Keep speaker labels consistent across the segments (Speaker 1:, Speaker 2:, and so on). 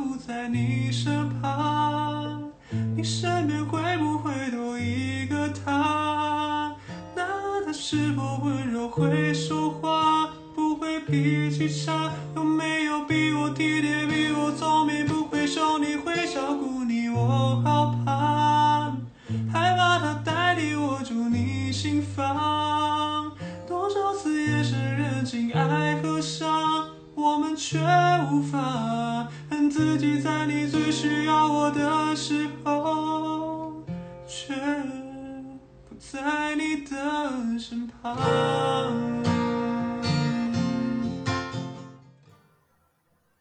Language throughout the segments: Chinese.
Speaker 1: 不在你身旁，你身边会不会多一个他？那他是否温柔会说话，不会脾气差？有没有比我体贴，比我聪明？不会凶你，会照顾你，我好怕，害怕他代替我住你心房。多少次夜深人静爱和伤，我们却无法自己，在你最需要我的时候，却不在你的身旁。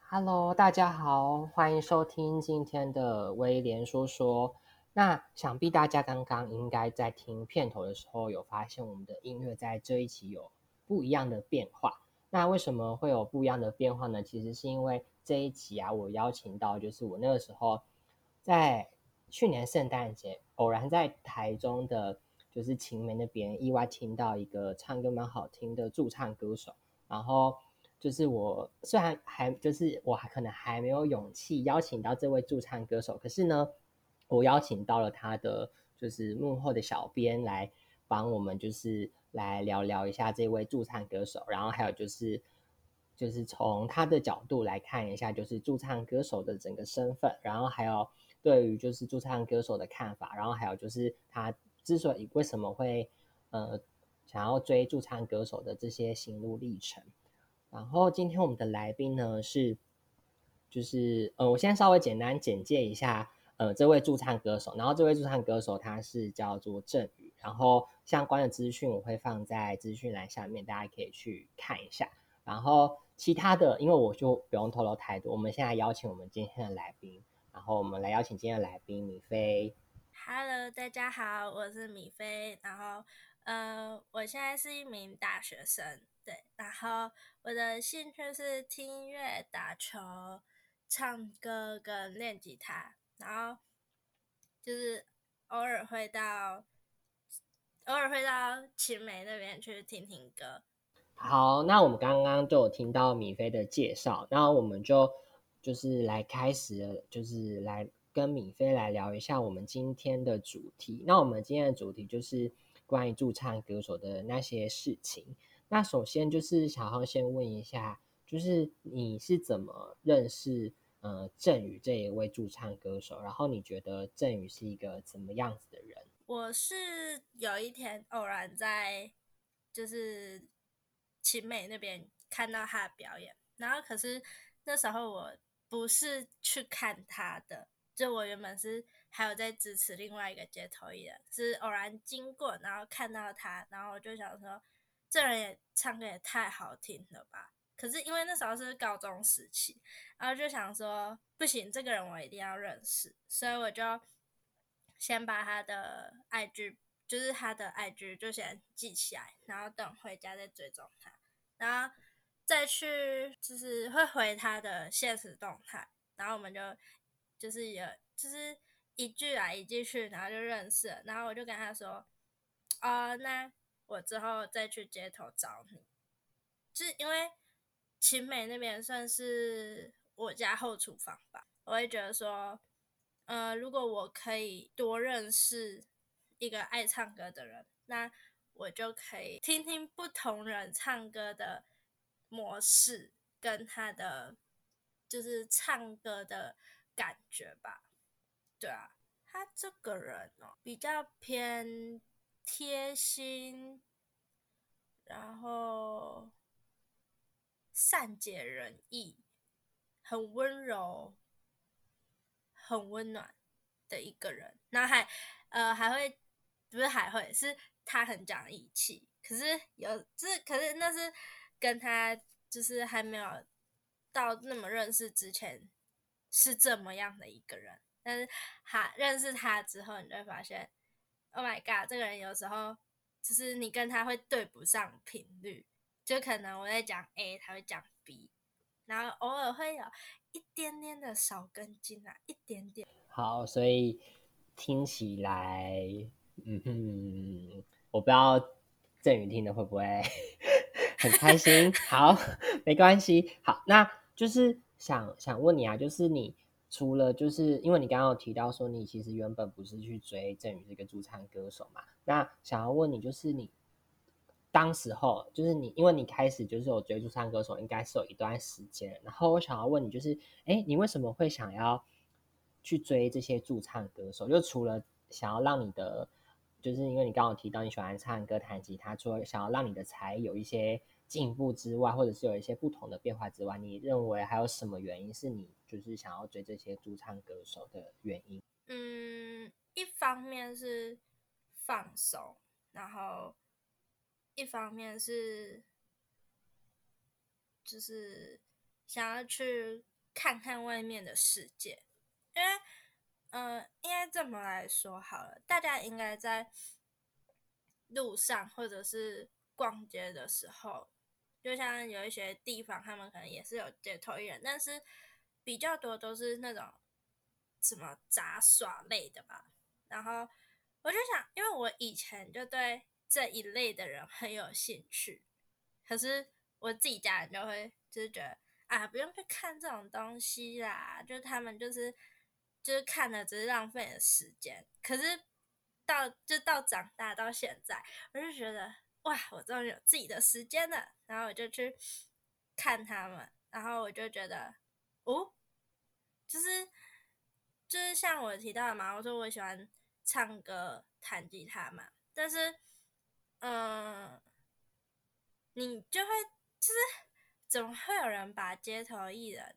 Speaker 2: Hello，大家好，欢迎收听今天的威廉说说。那想必大家刚刚应该在听片头的时候有发现，我们的音乐在这一期有不一样的变化。那为什么会有不一样的变化呢？其实是因为这一期啊，我邀请到就是我那个时候在去年圣诞节偶然在台中的，就是晴美那边意外听到一个唱歌蛮好听的驻唱歌手，然后。就是我虽然还就是我还可能还没有勇气邀请到这位驻唱歌手，可是呢，我邀请到了他的就是幕后的小编来帮我们，就是来聊聊一下这位驻唱歌手，然后还有就是就是从他的角度来看一下，就是驻唱歌手的整个身份，然后还有对于就是驻唱歌手的看法，然后还有就是他之所以为什么会呃想要追驻唱歌手的这些心路历程。然后今天我们的来宾呢是，就是呃，我先稍微简单简介一下，呃，这位驻唱歌手。然后这位驻唱歌手他是叫做郑宇，然后相关的资讯我会放在资讯栏下面，大家可以去看一下。然后其他的，因为我就不用透露太多，我们现在邀请我们今天的来宾，然后我们来邀请今天的来宾米菲。
Speaker 3: Hello，大家好，我是米菲。然后，呃，我现在是一名大学生，对。然后我的兴趣是听音乐、打球、唱歌跟练吉他。然后就是偶尔会到，偶尔会到青梅那边去听听歌。
Speaker 2: 好，那我们刚刚就有听到米菲的介绍，然后我们就就是来开始，就是来跟米菲来聊一下我们今天的主题。那我们今天的主题就是关于驻唱歌手的那些事情。那首先就是想要先问一下，就是你是怎么认识呃郑宇这一位驻唱歌手？然后你觉得郑宇是一个怎么样子的人？
Speaker 3: 我是有一天偶然在就是青美那边看到他的表演，然后可是那时候我不是去看他的，就我原本是还有在支持另外一个街头艺人，是偶然经过，然后看到他，然后我就想说，这人也唱歌也太好听了吧。可是因为那时候是高中时期，然后就想说不行，这个人我一定要认识，所以我就先把他的 IG，就是他的 IG 就先记起来，然后等回家再追踪他，然后再去就是会回他的现实动态，然后我们就就是有就是一句来一句去，然后就认识，然后我就跟他说，哦，那我之后再去街头找你，就是因为秦美那边算是我家后厨房吧，我会觉得说。呃，如果我可以多认识一个爱唱歌的人，那我就可以听听不同人唱歌的模式，跟他的就是唱歌的感觉吧。对啊，他这个人哦，比较偏贴心，然后善解人意，很温柔。很温暖的一个人，那还呃还会不是还会是他很讲义气，可是有就是可是那是跟他就是还没有到那么认识之前是这么样的一个人，但是他认识他之后，你就会发现，Oh my god，这个人有时候就是你跟他会对不上频率，就可能我在讲 A，他会讲 B，然后偶尔会有。一点点的少根筋啊，一点点。
Speaker 2: 好，所以听起来，嗯哼，我不知道郑宇听的会不会 很开心。好，没关系。好，那就是想想问你啊，就是你除了就是因为你刚刚有提到说你其实原本不是去追郑宇这个驻唱歌手嘛，那想要问你就是你当时候就是你因为你开始就是有追驻唱歌手，应该是有一段时间，然后我想要问你就是，哎，你为什么会想要去追这些驻唱歌手？就除了想要让你的，就是因为你刚刚提到你喜欢唱歌、弹吉他，除了想要让你的才有一些。进步之外，或者是有一些不同的变化之外，你认为还有什么原因是你就是想要追这些驻唱歌手的原因？
Speaker 3: 嗯，一方面是放松，然后一方面是就是想要去看看外面的世界。因为，嗯，应该这么来说好了，大家应该在路上或者是逛街的时候。就像有一些地方，他们可能也是有街头艺人，但是比较多都是那种什么杂耍类的吧。然后我就想，因为我以前就对这一类的人很有兴趣，可是我自己家人就会就是觉得啊，不用去看这种东西啦，就他们就是就是看了只是浪费了时间。可是到就到长大到现在，我就觉得。哇！我终于有自己的时间了，然后我就去看他们，然后我就觉得，哦，就是就是像我提到的嘛，我说我喜欢唱歌、弹吉他嘛，但是，嗯，你就会就是怎么会有人把街头艺人，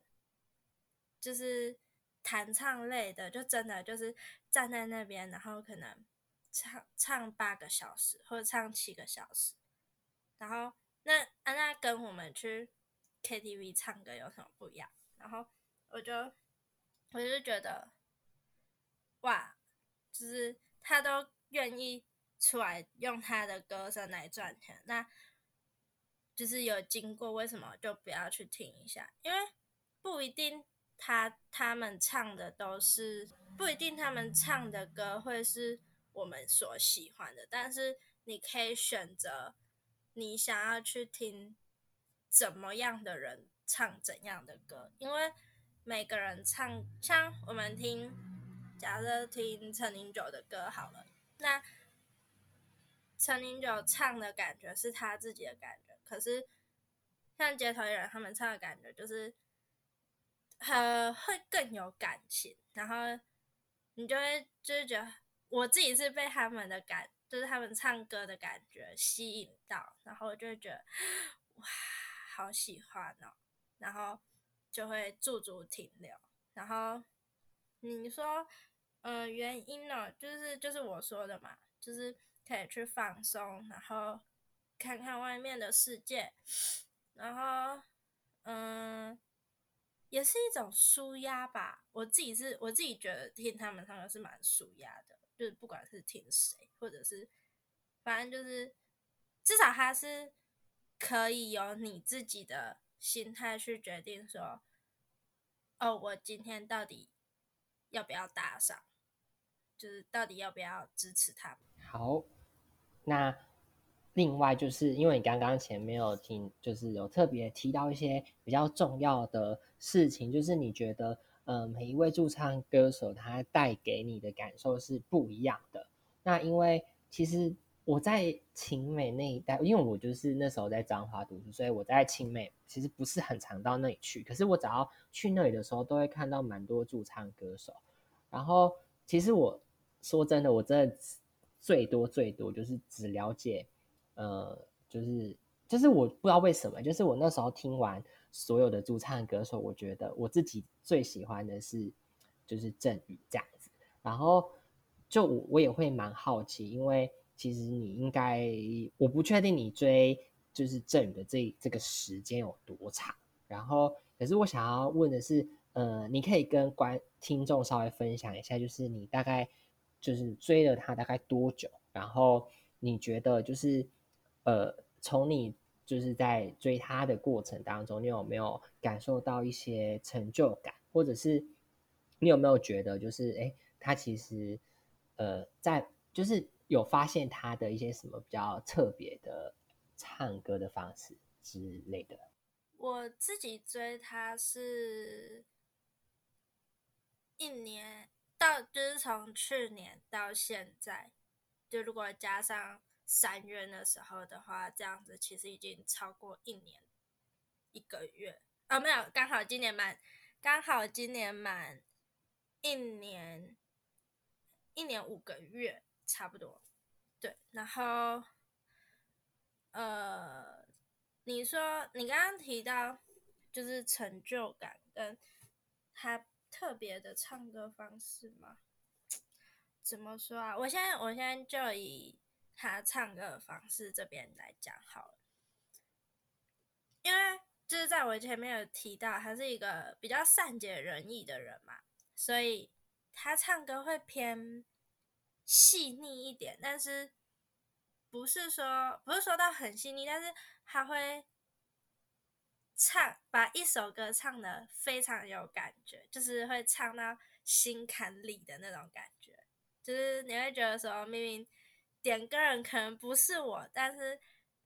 Speaker 3: 就是弹唱类的，就真的就是站在那边，然后可能。唱唱八个小时或者唱七个小时，然后那啊那跟我们去 KTV 唱歌有什么不一样？然后我就我就觉得，哇，就是他都愿意出来用他的歌声来赚钱，那就是有经过，为什么就不要去听一下？因为不一定他他们唱的都是不一定他们唱的歌会是。我们所喜欢的，但是你可以选择你想要去听怎么样的人唱怎样的歌，因为每个人唱，像我们听，假设听陈零九的歌好了，那陈零九唱的感觉是他自己的感觉，可是像街头艺人他们唱的感觉就是，呃，会更有感情，然后你就会就是觉得。我自己是被他们的感，就是他们唱歌的感觉吸引到，然后就会觉得哇，好喜欢哦，然后就会驻足停留。然后你说，嗯，原因呢，就是就是我说的嘛，就是可以去放松，然后看看外面的世界，然后嗯。也是一种舒压吧，我自己是我自己觉得听他们唱歌是蛮舒压的，就是不管是听谁，或者是反正就是至少他是可以有你自己的心态去决定说，哦，我今天到底要不要打赏，就是到底要不要支持他们。
Speaker 2: 好，那。另外，就是因为你刚刚前面有听，就是有特别提到一些比较重要的事情，就是你觉得，呃，每一位驻唱歌手他带给你的感受是不一样的。那因为其实我在青美那一带，因为我就是那时候在彰化读书，所以我在青美其实不是很常到那里去。可是我只要去那里的时候，都会看到蛮多驻唱歌手。然后，其实我说真的，我真的最多最多就是只了解。呃，就是就是我不知道为什么，就是我那时候听完所有的驻唱歌手，我觉得我自己最喜欢的是就是郑宇这样子。然后就我我也会蛮好奇，因为其实你应该我不确定你追就是郑宇的这这个时间有多长。然后可是我想要问的是，呃，你可以跟观听众稍微分享一下，就是你大概就是追了他大概多久？然后你觉得就是。呃，从你就是在追他的过程当中，你有没有感受到一些成就感，或者是你有没有觉得，就是哎，他其实呃，在就是有发现他的一些什么比较特别的唱歌的方式之类的？
Speaker 3: 我自己追他是一年到就是从去年到现在，就如果加上三月的时候的话，这样子其实已经超过一年一个月啊，没有，刚好今年满，刚好今年满一年一年五个月差不多，对，然后呃，你说你刚刚提到就是成就感跟他。特别的唱歌方式吗？怎么说啊？我现在我现在就以他唱歌的方式这边来讲好了，因为就是在我前面有提到，他是一个比较善解人意的人嘛，所以他唱歌会偏细腻一点，但是不是说不是说到很细腻，但是他会。唱把一首歌唱的非常有感觉，就是会唱到心坎里的那种感觉，就是你会觉得说，明明点歌人可能不是我，但是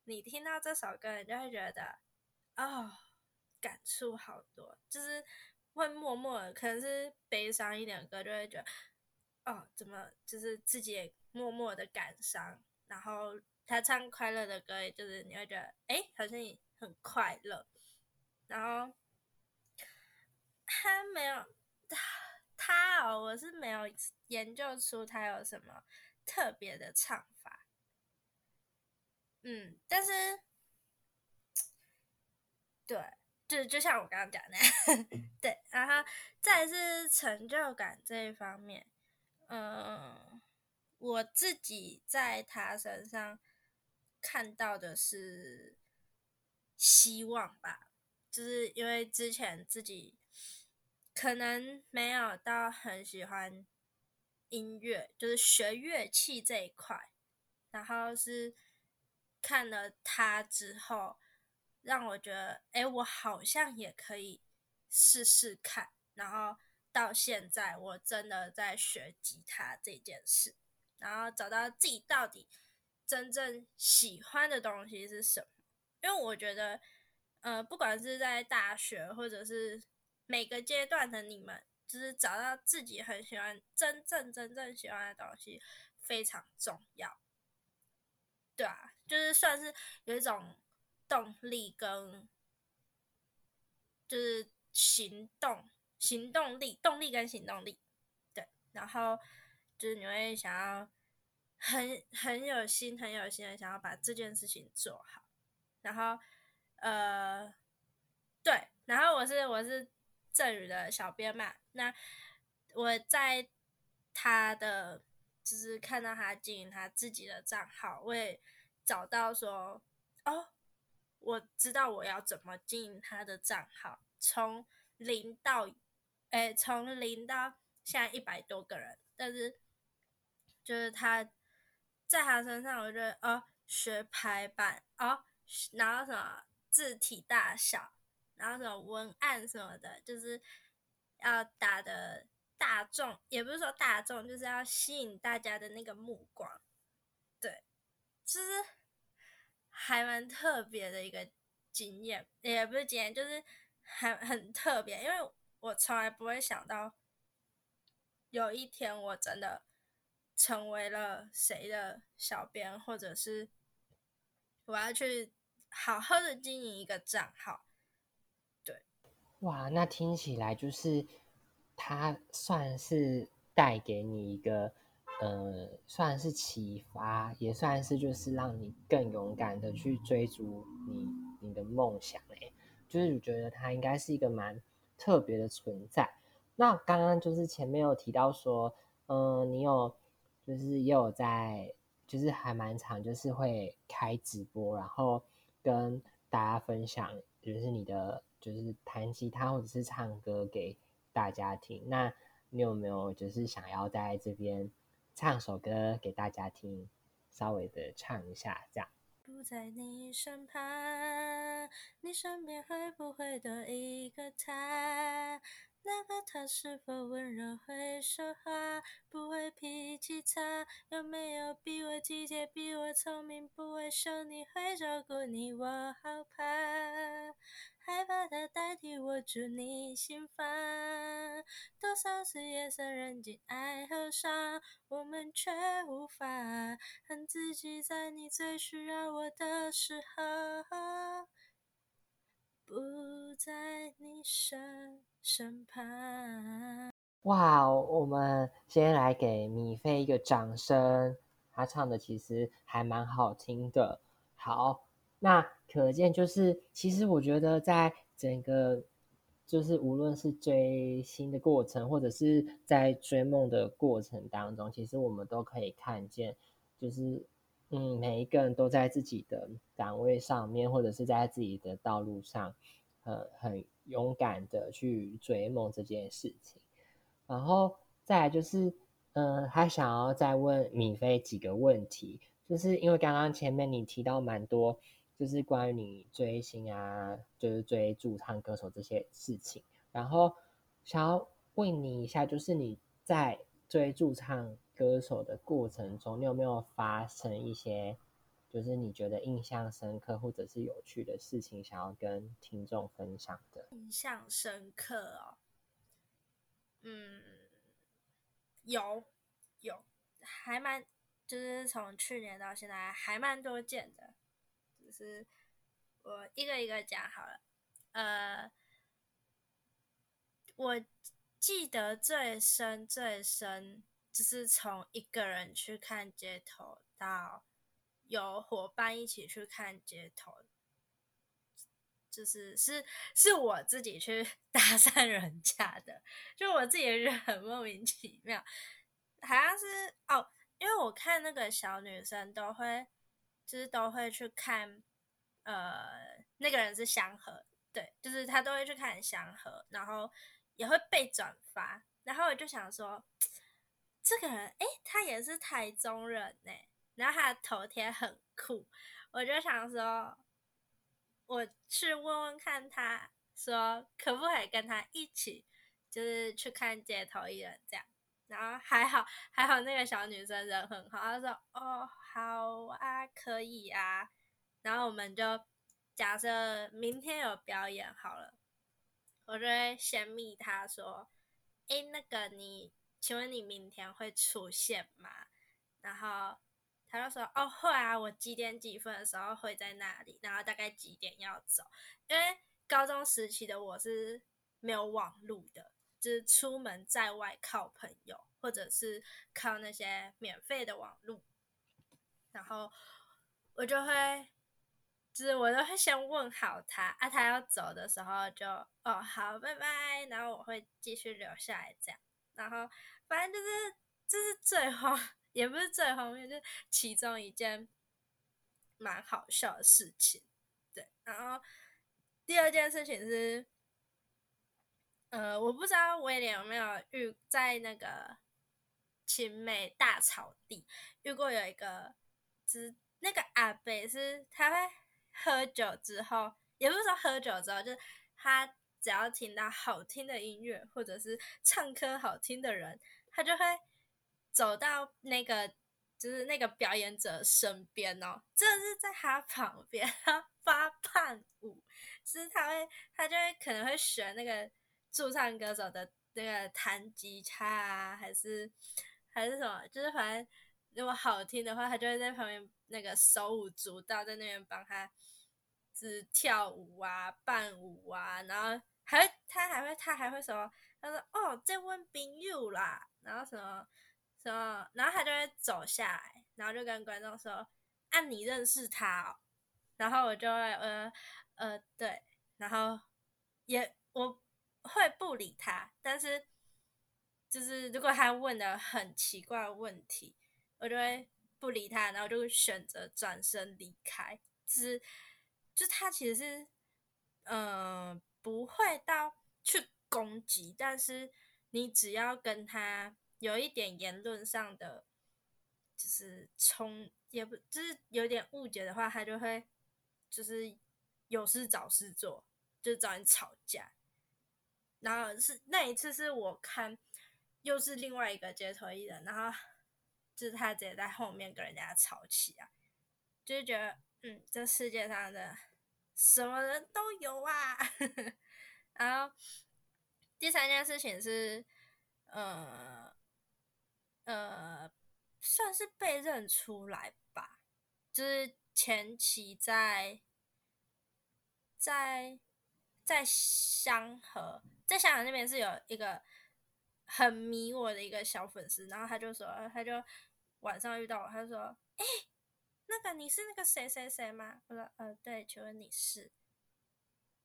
Speaker 3: 你听到这首歌，你就会觉得，哦，感触好多，就是会默默的，可能是悲伤一点的歌，就会觉得，哦，怎么就是自己也默默的感伤，然后他唱快乐的歌，就是你会觉得，哎，好像你很快乐。然后他没有他他哦，我是没有研究出他有什么特别的唱法，嗯，但是对，就就像我刚刚讲的，对，然后再是成就感这一方面，嗯，我自己在他身上看到的是希望吧。就是因为之前自己可能没有到很喜欢音乐，就是学乐器这一块，然后是看了他之后，让我觉得，哎，我好像也可以试试看。然后到现在，我真的在学吉他这件事，然后找到自己到底真正喜欢的东西是什么，因为我觉得。呃，不管是在大学，或者是每个阶段的你们，就是找到自己很喜欢、真正真正喜欢的东西，非常重要。对啊，就是算是有一种动力跟，就是行动、行动力、动力跟行动力。对，然后就是你会想要很很有心、很有心的想要把这件事情做好，然后。呃，对，然后我是我是郑宇的小编嘛，那我在他的就是看到他经营他自己的账号，我也找到说，哦，我知道我要怎么经营他的账号，从零到，哎，从零到现在一百多个人，但是就是他在他身上，我觉得哦，学排版哦，然后什么。字体大小，然后什么文案什么的，就是要打的大众，也不是说大众，就是要吸引大家的那个目光。对，就是还蛮特别的一个经验，也不是经验，就是很很特别，因为我从来不会想到有一天我真的成为了谁的小编，或者是我要去。好好的经营一个账号，
Speaker 2: 哇，那听起来就是他算是带给你一个，呃，算是启发，也算是就是让你更勇敢的去追逐你你的梦想哎，就是我觉得他应该是一个蛮特别的存在。那刚刚就是前面有提到说，嗯，你有就是也有在，就是还蛮长，就是会开直播，然后。跟大家分享，就是你的就是弹吉他或者是唱歌给大家听。那你有没有就是想要在这边唱首歌给大家听，稍微的唱一下这样？
Speaker 3: 不在你身旁，你身边会不会多一个他？那个他是否温柔会说话，不会脾气差？有没有比我体贴、比我聪明？不会凶你，会照顾你，我好怕，害怕他代替我住你心房。多少次夜色人静爱和伤，我们却无法恨自己，在你最需要我的时候，不在你身身旁。
Speaker 2: 哇，我们先来给米菲一个掌声，她唱的其实还蛮好听的。好，那可见就是，其实我觉得在整个，就是无论是追星的过程，或者是在追梦的过程当中，其实我们都可以看见，就是嗯，每一个人都在自己的岗位上面，或者是在自己的道路上，呃，很勇敢的去追梦这件事情。然后再来就是，嗯，他想要再问米菲几个问题。就是因为刚刚前面你提到蛮多，就是关于你追星啊，就是追驻唱歌手这些事情，然后想要问你一下，就是你在追驻唱歌手的过程中，你有没有发生一些，就是你觉得印象深刻或者是有趣的事情，想要跟听众分享的？
Speaker 3: 印象深刻哦，嗯，有有，还蛮。就是从去年到现在还蛮多见的，是我一个一个讲好了。呃，我记得最深最深，就是从一个人去看街头到有伙伴一起去看街头，就是是是我自己去 搭讪人家的，就我自己也是很莫名其妙，好像是哦。因为我看那个小女生都会，就是都会去看，呃，那个人是祥和，对，就是他都会去看祥和，然后也会被转发，然后我就想说，这个人，哎，他也是台中人呢，然后他的头贴很酷，我就想说，我去问问看他，说可不可以跟他一起，就是去看街头艺人这样。然后还好，还好那个小女生人很好，她说：“哦，好啊，可以啊。”然后我们就假设明天有表演好了，我就先密他说：“哎，那个你，请问你明天会出现吗？”然后他就说：“哦，会啊，我几点几分的时候会在那里，然后大概几点要走？因为高中时期的我是没有网路的。”就是出门在外靠朋友，或者是靠那些免费的网路，然后我就会，就是我都会先问好他，啊，他要走的时候就哦好，拜拜，然后我会继续留下来这样，然后反正就是这是最荒，也不是最荒谬，就是其中一件蛮好笑的事情，对，然后第二件事情是。呃，我不知道威廉有没有遇在那个青美大草地遇过有一个，只那个阿北是他会喝酒之后，也不是说喝酒之后，就是他只要听到好听的音乐或者是唱歌好听的人，他就会走到那个就是那个表演者身边哦，这是在他旁边他发胖舞，就是他会他就会可能会选那个。驻唱歌手的那个弹吉他啊，还是还是什么，就是反正如果好听的话，他就会在旁边那个手舞足蹈，在那边帮他是跳舞啊、伴舞啊，然后还会他还会他还会说，他说哦，这问朋友啦，然后什么什么，然后他就会走下来，然后就跟观众说，啊，你认识他哦，然后我就会呃呃对，然后也我。会不理他，但是就是如果他问的很奇怪的问题，我就会不理他，然后就选择转身离开。就是，就他其实是，嗯，不会到去攻击，但是你只要跟他有一点言论上的，就是冲，也不就是有点误解的话，他就会就是有事找事做，就找你吵架。然后是那一次是我看，又是另外一个街头艺人，然后就是他直接在后面跟人家吵起啊，就是觉得嗯，这世界上的什么人都有啊。然后第三件事情是，呃呃，算是被认出来吧，就是前期在在在香河，在香河那边是有一个很迷我的一个小粉丝，然后他就说，他就晚上遇到我，他就说，哎、那个你是那个谁谁谁吗？我说，呃，对，请问你是？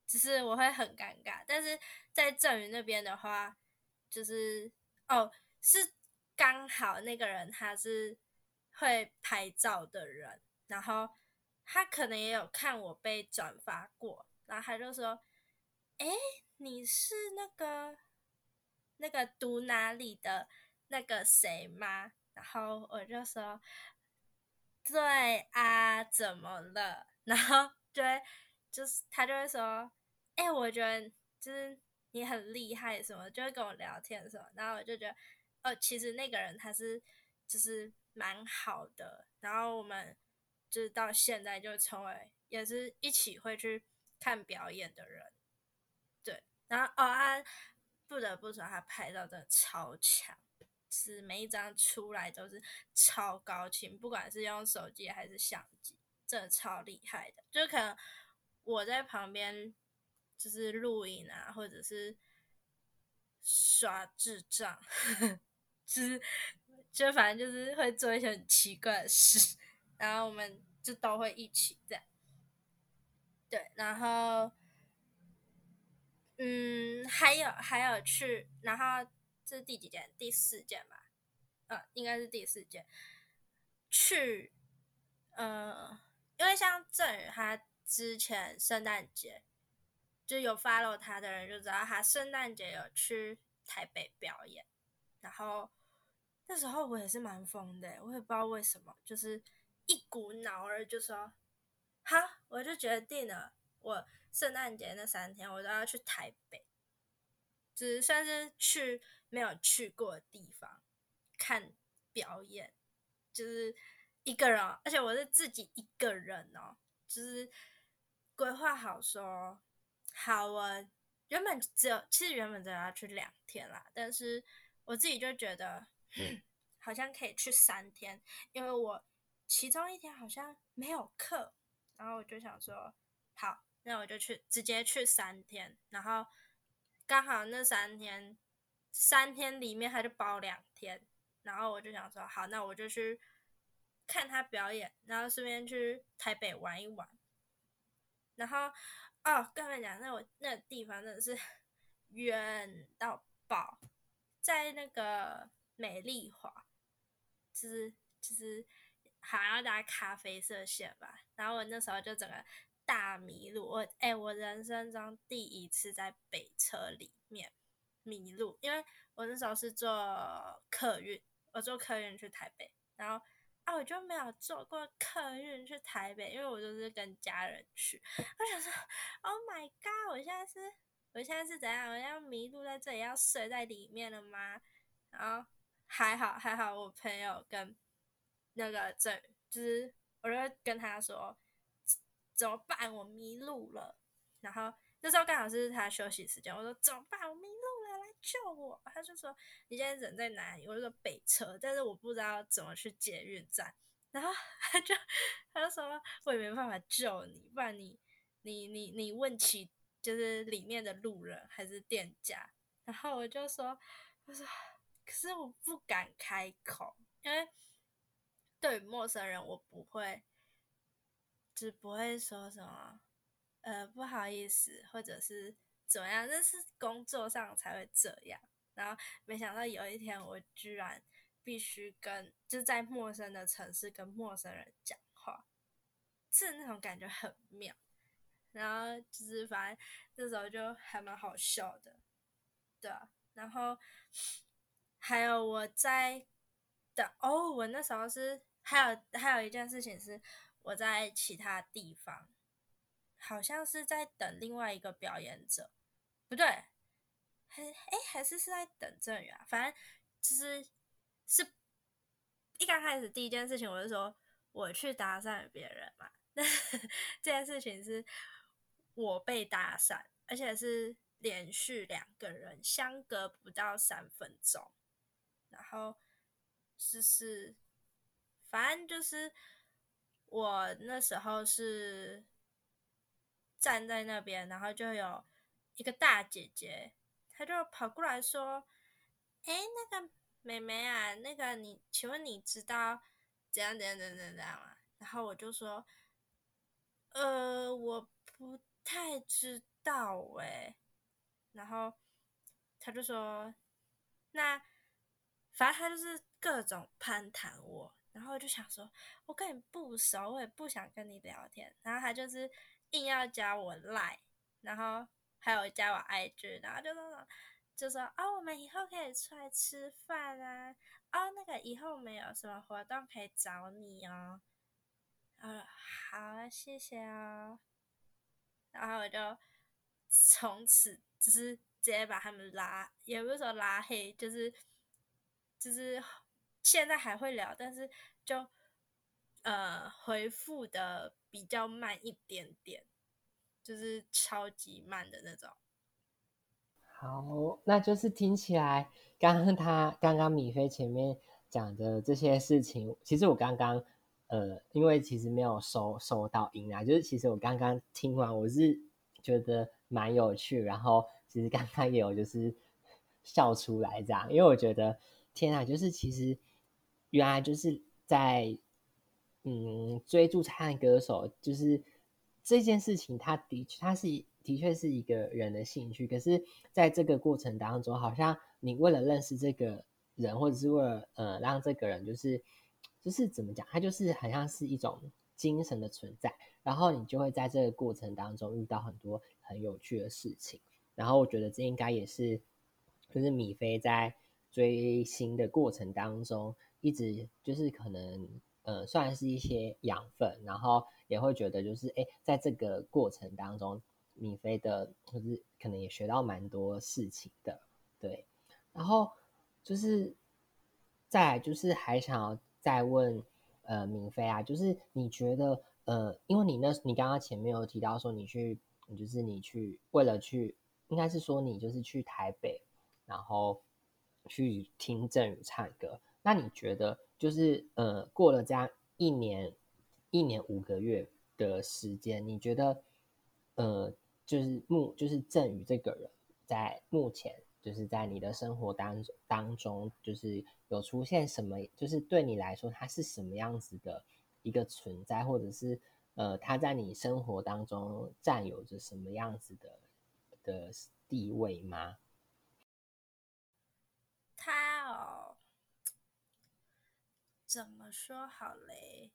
Speaker 3: 只是我会很尴尬，但是在郑宇那边的话，就是哦，是刚好那个人他是会拍照的人，然后他可能也有看我被转发过，然后他就说：“哎，你是那个那个读哪里的那个谁吗？”然后我就说：“对啊，怎么了？” 然后就就是他就会说。哎、我觉得就是你很厉害什么，就会跟我聊天什么，然后我就觉得，哦，其实那个人他是就是蛮好的，然后我们就是到现在就成为也是一起会去看表演的人，对，然后哦，他不得不说他拍照真的超强，是每一张出来都是超高清，不管是用手机还是相机，真的超厉害的，就可能我在旁边。就是录影啊，或者是耍智障，就是就反正就是会做一些很奇怪的事，然后我们就都会一起这样。对，然后嗯，还有还有去，然后是第几件？第四件吧？呃，应该是第四件。去，呃，因为像郑宇他之前圣诞节。就有 follow 他的人就知道，他圣诞节有去台北表演，然后那时候我也是蛮疯的，我也不知道为什么，就是一股脑儿就说，好，我就决定了，我圣诞节那三天我都要去台北，只算是去没有去过的地方看表演，就是一个人，而且我是自己一个人哦，就是规划好说。好，我原本只有，其实原本只有要去两天啦，但是我自己就觉得，嗯、好像可以去三天，因为我其中一天好像没有课，然后我就想说，好，那我就去直接去三天，然后刚好那三天，三天里面他就包两天，然后我就想说，好，那我就去看他表演，然后顺便去台北玩一玩，然后。哦，跟你们讲，那我那地方真的是 远到爆，在那个美丽华，就是就是好像搭咖啡色线吧。然后我那时候就整个大迷路，我哎、我人生中第一次在北车里面迷路，因为我那时候是坐客运，我坐客运去台北，然后。啊，我就没有坐过客运去台北，因为我就是跟家人去。我想说，Oh my god！我现在是，我现在是怎样？我要迷路在这里，要睡在里面了吗？然后还好还好，我朋友跟那个这就是，我就跟他说怎么办？我迷路了。然后那时候刚好是他休息时间，我说怎么办？我迷路，救我！他就说你现在人在哪里？我就說北车，但是我不知道怎么去捷运站。然后他就他就说我也没办法救你，不然你你你你问起就是里面的路人还是店家。然后我就说我说可是我不敢开口，因为对于陌生人我不会，就是不会说什么。呃，不好意思，或者是怎么样，那是工作上才会这样。然后没想到有一天，我居然必须跟就在陌生的城市跟陌生人讲话，是那种感觉很妙。然后就是反正那时候就还蛮好笑的，对啊。然后还有我在的哦，我那时候是还有还有一件事情是我在其他地方。好像是在等另外一个表演者，不对，还哎还是是在等鄭宇啊，反正就是是一刚开始第一件事情，我就说我去搭讪别人嘛，那 这件事情是我被搭讪，而且是连续两个人相隔不到三分钟，然后就是反正就是我那时候是站在那边，然后就有一个大姐姐，她就跑过来说：“哎，那个妹妹啊，那个你，请问你知道怎样怎样怎样怎样吗？”然后我就说：“呃，我不太知道哎。”然后她就说：“那反正她就是各种攀谈我。”然后就想说：“我跟你不熟，我也不想跟你聊天。”然后他就是硬要加我赖，然后还有加我 IG，然后就那种就说：“哦，我们以后可以出来吃饭啊！哦，那个以后我们有什么活动可以找你哦。”呃，好，谢谢哦。然后我就从此。只是直接把他们拉，也不是说拉黑，就是就是现在还会聊，但是就呃回复的比较慢一点点，就是超级慢的那种。
Speaker 2: 好，那就是听起来刚刚他刚刚米菲前面讲的这些事情，其实我刚刚呃，因为其实没有收收到音啊，就是其实我刚刚听完，我是觉得。蛮有趣，然后其实刚刚也有就是笑出来这样，因为我觉得天啊，就是其实原来就是在嗯追逐唱歌手，就是这件事情，他的确他是的确是一个人的兴趣，可是在这个过程当中，好像你为了认识这个人，或者是为了呃让这个人就是就是怎么讲，他就是好像是一种精神的存在，然后你就会在这个过程当中遇到很多。很有趣的事情，然后我觉得这应该也是，就是米菲在追星的过程当中，一直就是可能呃算是一些养分，然后也会觉得就是哎，在这个过程当中，米菲的就是可能也学到蛮多事情的，对。然后就是再就是还想要再问呃米菲啊，就是你觉得呃，因为你那你刚刚前面有提到说你去。就是你去为了去，应该是说你就是去台北，然后去听郑宇唱歌。那你觉得，就是呃，过了这样一年、一年五个月的时间，你觉得呃，就是目就是郑宇这个人，在目前就是在你的生活当当中，就是有出现什么？就是对你来说，他是什么样子的一个存在，或者是？呃，他在你生活当中占有着什么样子的的地位吗？
Speaker 3: 他哦，怎么说好嘞？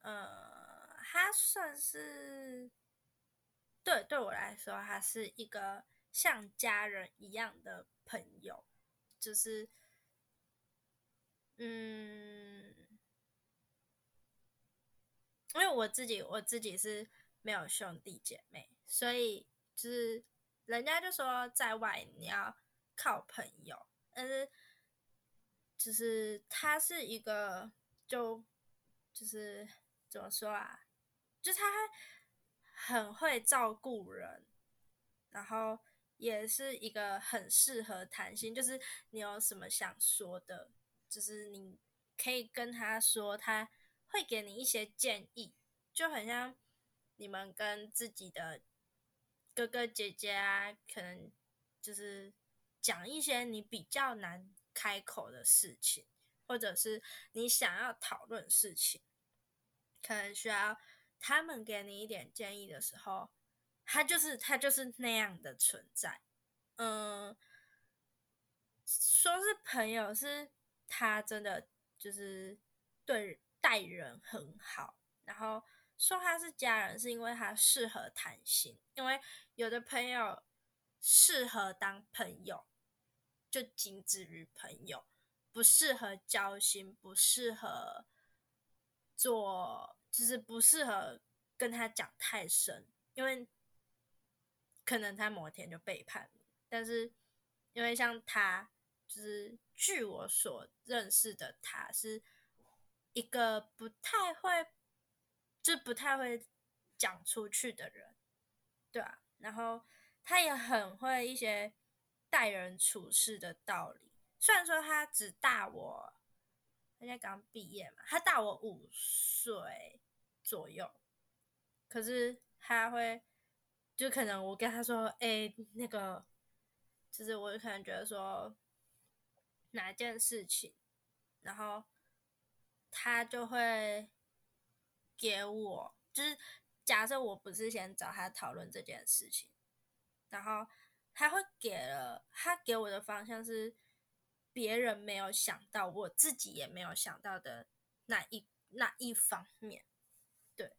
Speaker 3: 呃，他算是对对我来说，他是一个像家人一样的朋友，就是嗯。因为我自己我自己是没有兄弟姐妹，所以就是人家就说在外你要靠朋友，但是就是他是一个就就是怎么说啊，就他很会照顾人，然后也是一个很适合谈心，就是你有什么想说的，就是你可以跟他说他。会给你一些建议，就很像你们跟自己的哥哥姐姐啊，可能就是讲一些你比较难开口的事情，或者是你想要讨论事情，可能需要他们给你一点建议的时候，他就是他就是那样的存在。嗯，说是朋友，是他真的就是对。待人很好，然后说他是家人，是因为他适合谈心。因为有的朋友适合当朋友，就仅止于朋友，不适合交心，不适合做，就是不适合跟他讲太深，因为可能他某天就背叛你。但是因为像他，就是据我所认识的，他是。一个不太会，就不太会讲出去的人，对啊。然后他也很会一些待人处事的道理。虽然说他只大我，他在刚毕业嘛，他大我五岁左右，可是他会，就可能我跟他说，哎，那个，就是我可能觉得说哪件事情，然后他就会给我，就是假设我不是先找他讨论这件事情。然后他会给了他给我的方向是别人没有想到，我自己也没有想到的那一那一方面，对，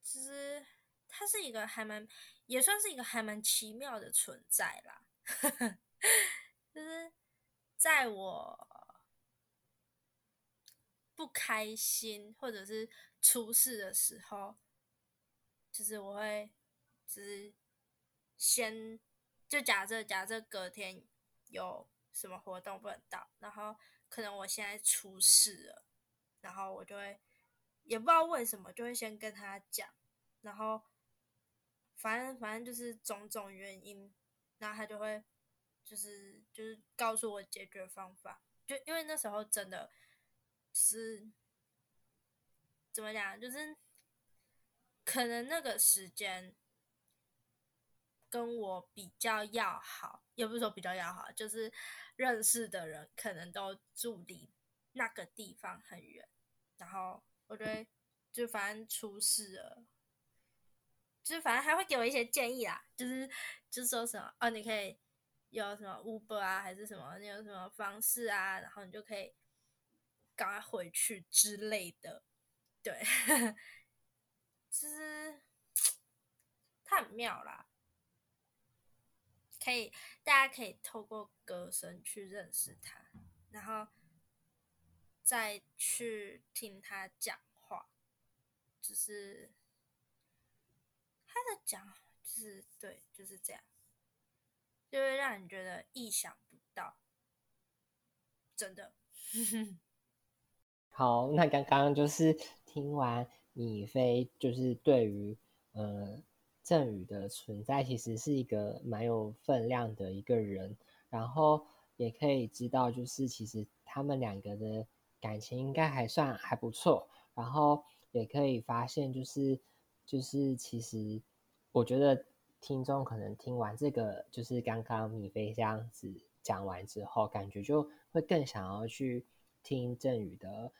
Speaker 3: 其实他是一个还蛮也算是一个还蛮奇妙的存在啦，就是在我不开心或者是出事的时候，就是我会就是。先就假设假设隔天有什么活动不能到，然后可能我现在出事了，然后我就会也不知道为什么就会先跟他讲，然后反正反正就是种种原因，然后他就会就是就是告诉我解决方法，就因为那时候真的是怎么讲，就是可能那个时间。跟我比较要好，也不是说比较要好，就是认识的人可能都住离那个地方很远，然后我觉得就反正出事了，就是反正还会给我一些建议啦，就是就是说什么哦，你可以有什么 Uber 啊，还是什么，你有什么方式啊，然后你就可以赶快回去之类的，对，就是 太妙啦。可以，大家可以透过歌声去认识他，然后再去听他讲话，就是他的讲，就是对，就是这样，就会让人觉得意想不到，真的。
Speaker 2: 好，那刚刚就是听完米菲，就是对于呃。郑宇的存在其实是一个蛮有分量的一个人，然后也可以知道，就是其实他们两个的感情应该还算还不错，然后也可以发现，就是就是其实我觉得听众可能听完这个，就是刚刚米菲这样子讲完之后，感觉就会更想要去听郑宇的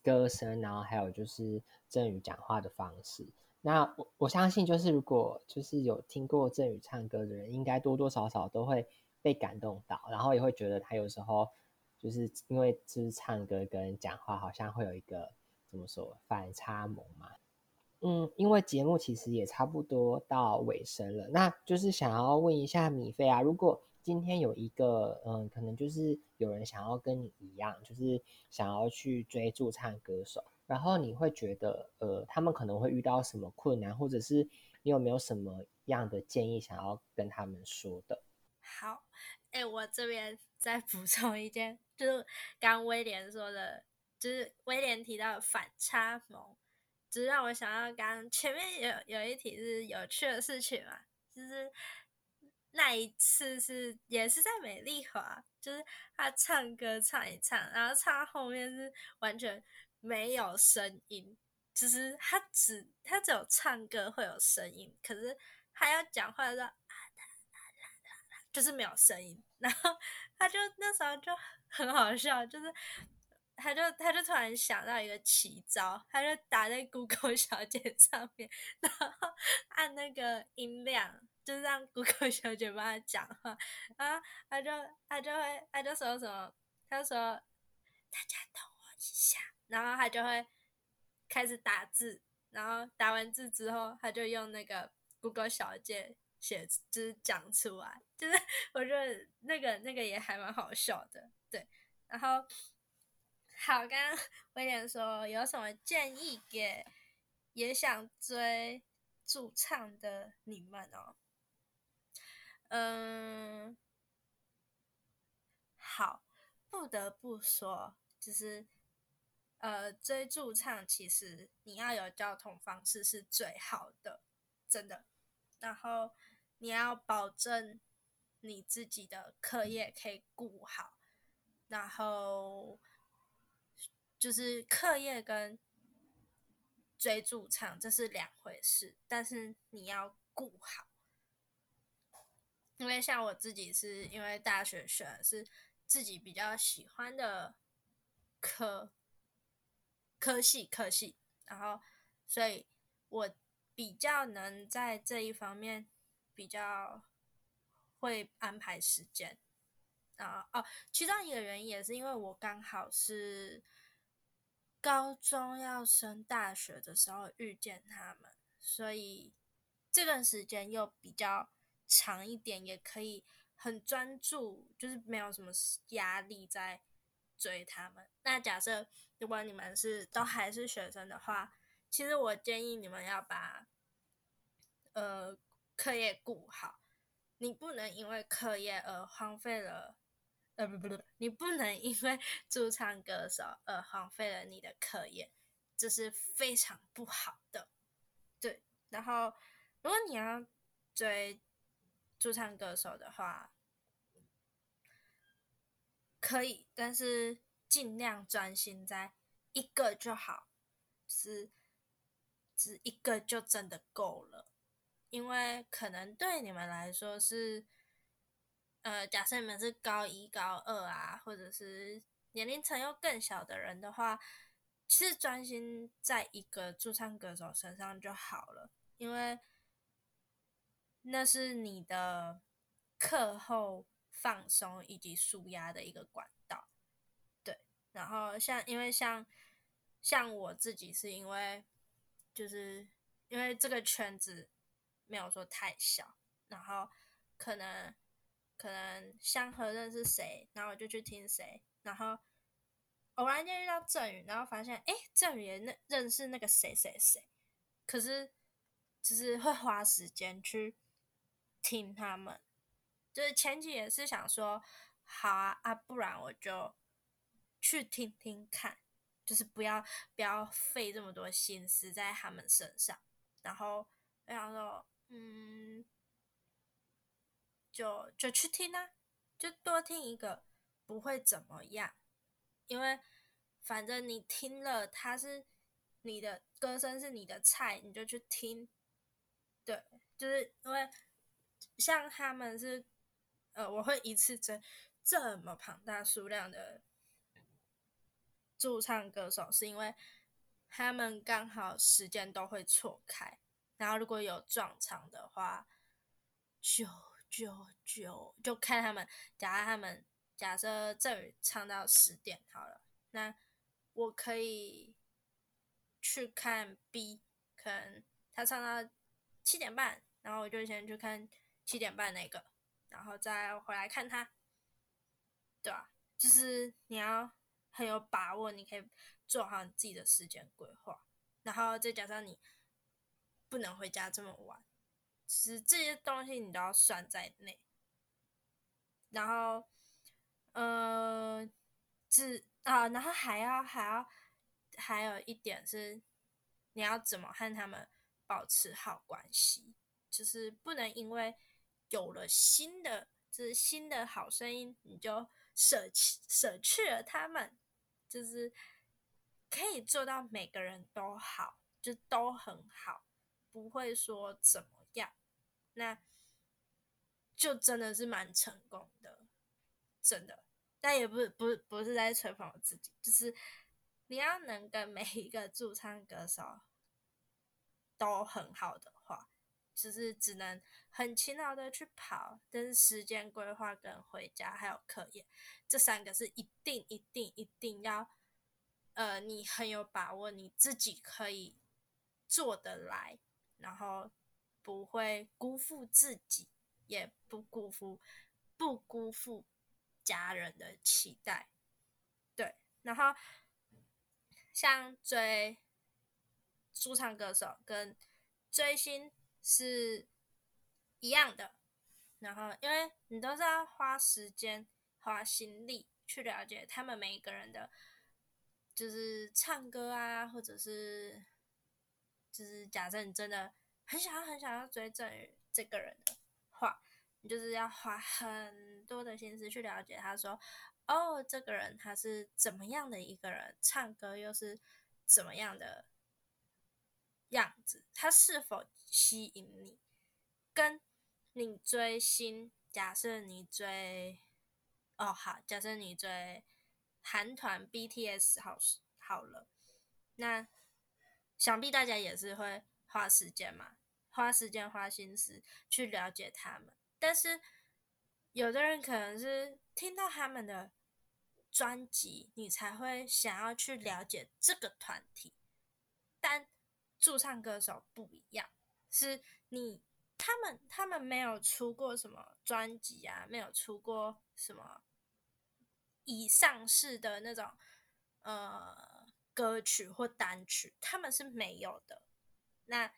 Speaker 2: 歌声，然后还有就是郑宇讲话的方式。那我我相信，就是如果就是有听过郑宇唱歌的人，应该多多少少都会被感动到，然后也会觉得他有时候就是因为就是唱歌跟讲话好像会有一个怎么说反差萌嘛。嗯，因为节目其实也差不多到尾声了，那就是想要问一下米菲啊，如果今天有一个嗯，可能就是有人想要跟你一样，就是想要去追驻唱歌手。然后你会觉得，呃，他们可能会遇到什么困难，或者是你有没有什么样的建议想要跟他们说的？
Speaker 3: 好，哎，我这边 再补充一件，就是刚威廉说的，就是威廉提到反差萌，只让我想到刚前面有有一题是有趣的事情嘛，就是那一次是也是在美丽华，就是他唱歌唱一唱，然后唱到后面是完全。没有声音，就是他只他只有唱歌会有声音，可是他要讲话的时候，啊就是没有声音。然后他就那时候就很好笑，就是他就他就突然想到一个奇招，他就打在 Google 小姐上面，然后按那个音量，就是让 Google 小姐帮他讲话，然后他就他就会他就说什么，他说大家等我一下。然后他就会开始打字，然后打完字之后，他就用那个 Google 小姐写，就是讲出来，就是 我觉得那个那个也还蛮好笑的，对。然后好，刚刚 威廉说有什么建议给也想追驻唱的你们哦？嗯，好，不得不说，就是。呃，追驻唱其实你要有交通方式是最好的，真的。然后你要保证你自己的课业可以顾好，然后就是课业跟追主唱这是两回事，但是你要顾好。因为像我自己是因为大学选是自己比较喜欢的科科系科系，然后所以我比较能在这一方面比较会安排时间。啊哦，其中一个原因也是因为我刚好是高中要升大学的时候遇见他们，所以这段时间又比较。长一点也可以很专注，就是没有什么压力在追他们。那假设如果你们是都还是学生的话，其实我建议你们要把呃课业顾好。你不能因为课业而荒废了，呃不不不，你不能因为 驻唱歌手而荒废了你的课业，这是非常不好的。对，然后如果你要追。驻唱歌手的话，可以，但是尽量专心在一个就好，是只一个就真的够了。因为可能对你们来说是，呃，假设你们是高一、高二啊，或者是年龄层又更小的人的话，其实专心在一个驻唱歌手身上就好了，因为。那是你的课后放松以及舒压的一个管道，对。然后像因为像像我自己是因为就是因为这个圈子没有说太小，然后可能可能相和认识谁，然后我就去听谁，然后偶然间遇到郑宇，然后发现哎郑宇也认认识那个谁谁谁，可是就是会花时间去。听他们，就是前期也是想说，好啊啊，不然我就去听听看，就是不要不要费这么多心思在他们身上。然后我想说，嗯，就就去听啊，就多听一个，不会怎么样，因为反正你听了，他是你的歌声是你的菜，你就去听。对，就是因为。像他们是，呃，我会一次追这么庞大数量的驻唱歌手，是因为他们刚好时间都会错开，然后如果有撞场的话，就就就就看他们，假设他们假设这里唱到十点好了，那我可以去看 B，可能他唱到七点半，然后我就先去看。七点半那个，然后再回来看他，对吧？就是你要很有把握，你可以做好你自己的时间规划，然后再加上你不能回家这么晚，其实这些东西你都要算在内。然后，呃，只啊，然后还要还要还有一点是，你要怎么和他们保持好关系，就是不能因为。有了新的，就是新的好声音，你就舍弃舍去了他们，就是可以做到每个人都好，就都很好，不会说怎么样，那就真的是蛮成功的，真的。但也不是不是不是在吹捧我自己，就是你要能跟每一个驻唱歌手都很好的话。就是只能很勤劳的去跑，但是时间规划跟回家还有课业这三个是一定一定一定要，呃，你很有把握你自己可以做得来，然后不会辜负自己，也不辜负不辜负家人的期待，对，然后像追驻唱歌手跟追星。是一样的，然后因为你都是要花时间、花心力去了解他们每一个人的，就是唱歌啊，或者是就是假设你真的很想要、很想要追郑宇这个人的话。你就是要花很多的心思去了解他，说哦，这个人他是怎么样的一个人，唱歌又是怎么样的样子，他是否吸引你？跟你追星，假设你追，哦好，假设你追韩团 BTS 好好了，那想必大家也是会花时间嘛，花时间花心思去了解他们。但是有的人可能是听到他们的专辑，你才会想要去了解这个团体。但驻唱歌手不一样，是你他们他们没有出过什么专辑啊，没有出过什么已上市的那种呃歌曲或单曲，他们是没有的。那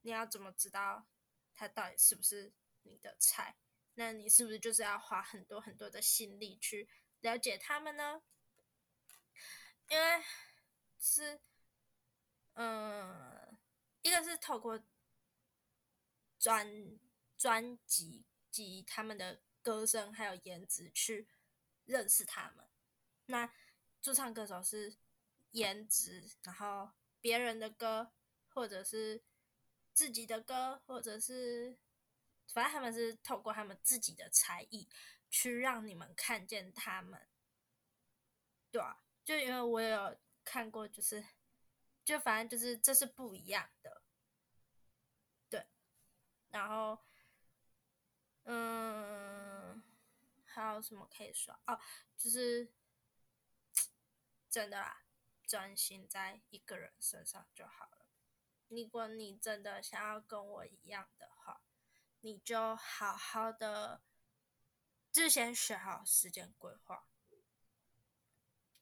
Speaker 3: 你要怎么知道他到底是不是？你的菜，那你是不是就是要花很多很多的心力去了解他们呢？因为是，嗯，一个是透过专专辑及他们的歌声还有颜值去认识他们。那驻唱歌手是颜值，然后别人的歌，或者是自己的歌，或者是。反正他们是透过他们自己的才艺去让你们看见他们，对啊，就因为我有看过，就是就反正就是这是不一样的，然后，嗯，还有什么可以说？哦，就是真的啦，专心在一个人身上就好了。如果你真的想要跟我一样的话。你就好好的，就先学好时间规划，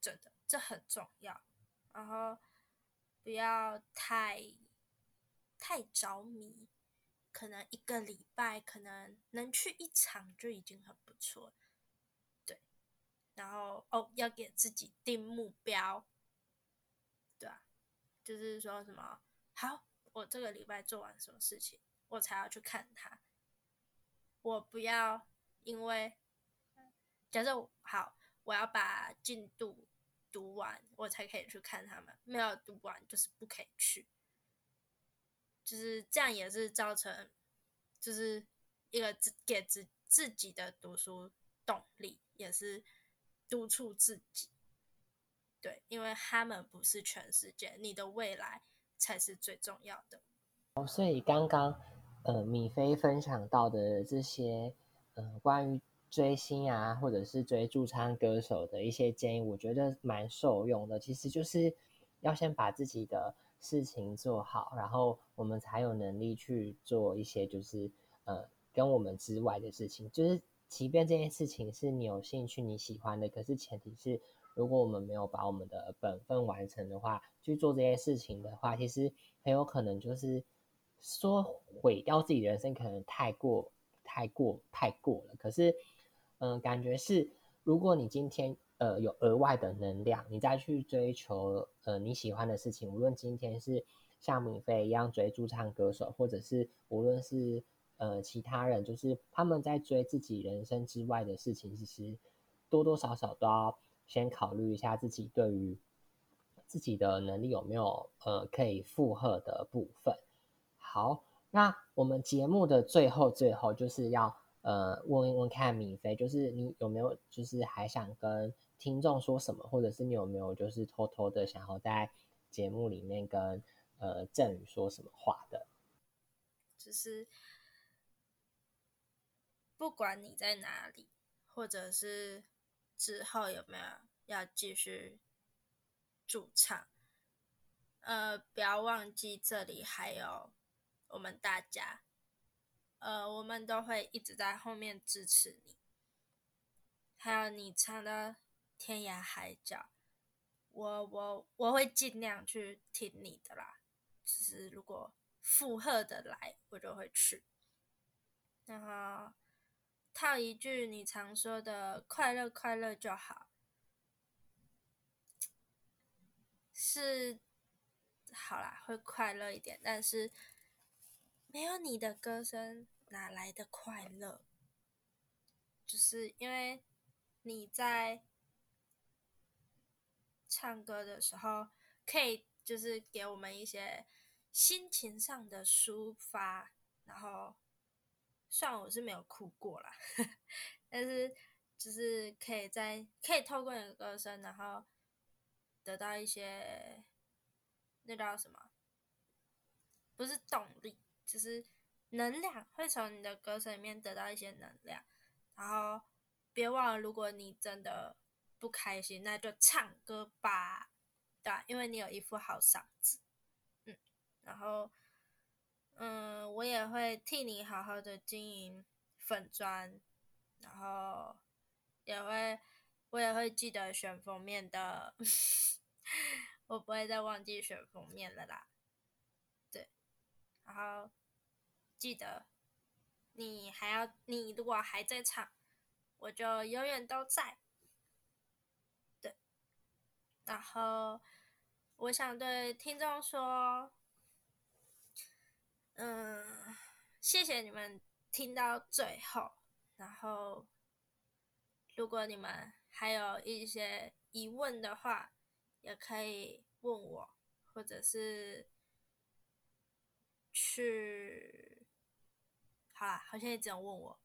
Speaker 3: 真的这很重要。然后不要太太着迷，可能一个礼拜可能能去一场就已经很不错。对，然后哦，要给自己定目标，对啊，就是说什么好，我这个礼拜做完什么事情，我才要去看他。我不要，因为假设好，我要把进度读完，我才可以去看他们。没有读完就是不可以去，就是这样也是造成，就是一个自给自自己的读书动力，也是督促自己。对，因为他们不是全世界，你的未来才是最重要的。
Speaker 2: 哦，所以刚刚。呃，米菲分享到的这些，呃，关于追星啊，或者是追驻唱歌手的一些建议，我觉得蛮受用的。其实就是要先把自己的事情做好，然后我们才有能力去做一些就是呃跟我们之外的事情。就是即便这件事情是你有兴趣、你喜欢的，可是前提是如果我们没有把我们的本分完成的话，去做这些事情的话，其实很有可能就是。说毁掉自己人生可能太过、太过、太过了。可是，嗯，感觉是，如果你今天呃有额外的能量，你再去追求呃你喜欢的事情，无论今天是像米菲一样追驻唱歌手，或者是无论是呃其他人，就是他们在追自己人生之外的事情，其实多多少少都要先考虑一下自己对于自己的能力有没有呃可以负荷的部分。好，那我们节目的最后最后就是要呃问一问看米菲，就是你有没有就是还想跟听众说什么，或者是你有没有就是偷偷的想要在节目里面跟呃振宇说什么话的？
Speaker 3: 就是不管你在哪里，或者是之后有没有要继续驻唱，呃，不要忘记这里还有。我们大家，呃，我们都会一直在后面支持你。还有你唱的天涯海角，我我我会尽量去听你的啦。就是如果附和的来，我就会去。然后套一句你常说的“快乐快乐就好”，是好啦，会快乐一点，但是。没有你的歌声，哪来的快乐？就是因为你在唱歌的时候，可以就是给我们一些心情上的抒发，然后虽然我是没有哭过啦，但是就是可以在可以透过你的歌声，然后得到一些那叫什么？不是动力，就是能量，会从你的歌声里面得到一些能量。然后别忘了，如果你真的不开心，那就唱歌吧，对？因为你有一副好嗓子，嗯。然后，嗯，我也会替你好好的经营粉砖，然后也会，我也会记得选封面的，我不会再忘记选封面了啦。对，然后记得。你还要，你如果还在唱，我就永远都在。然后我想对听众说，嗯，谢谢你们听到最后。然后，如果你们还有一些疑问的话，也可以问我，或者是去。好啦，好像也只有问我。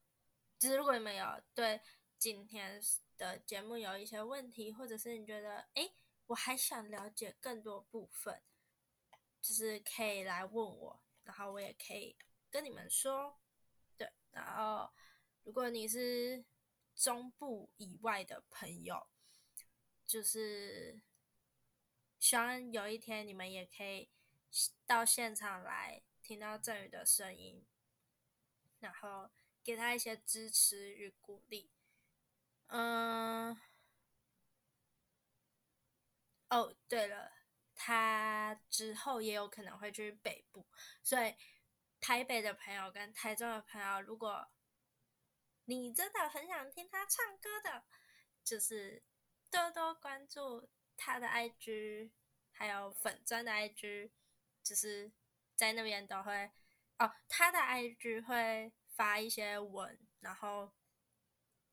Speaker 3: 就是如果你们有对今天的节目有一些问题，或者是你觉得哎，我还想了解更多部分，就是可以来问我，然后我也可以跟你们说。对，然后如果你是中部以外的朋友，就是希望有一天你们也可以到现场来听到振宇的声音。然后给他一些支持与鼓励。嗯，哦，对了，他之后也有可能会去北部，所以台北的朋友跟台中的朋友，如果你真的很想听他唱歌的，就是多多关注他的 IG，还有粉钻的 IG，就是在那边都会。哦，他的 IG 会发一些文，然后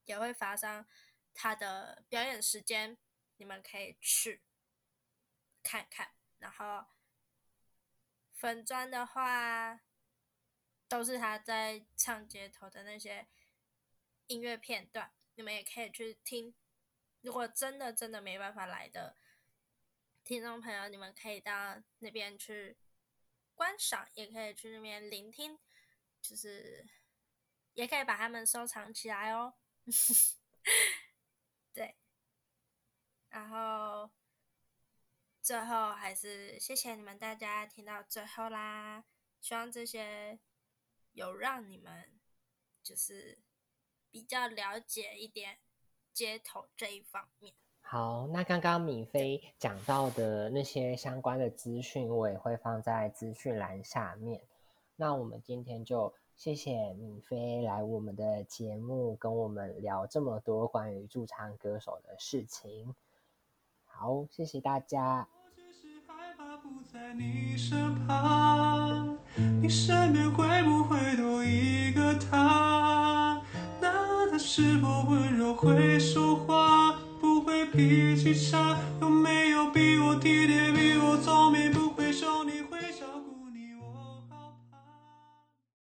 Speaker 3: 也会发上他的表演时间，你们可以去看看。然后粉砖的话，都是他在唱街头的那些音乐片段，你们也可以去听。如果真的真的没办法来的听众朋友，你们可以到那边去。观赏也可以去那边聆听，就是也可以把它们收藏起来哦。对，然后最后还是谢谢你们大家听到最后啦，希望这些有让你们就是比较了解一点街头这一方面。
Speaker 2: 好，那刚刚米菲讲到的那些相关的资讯，我也会放在资讯栏下面。那我们今天就谢谢米菲来我们的节目，跟我们聊这么多关于驻唱歌手的事情。好，谢谢大家。不在你身旁，你身边会不会多一个他？那他是否温柔会说话，不会脾气差，有没有比我体贴，比我聪明？不。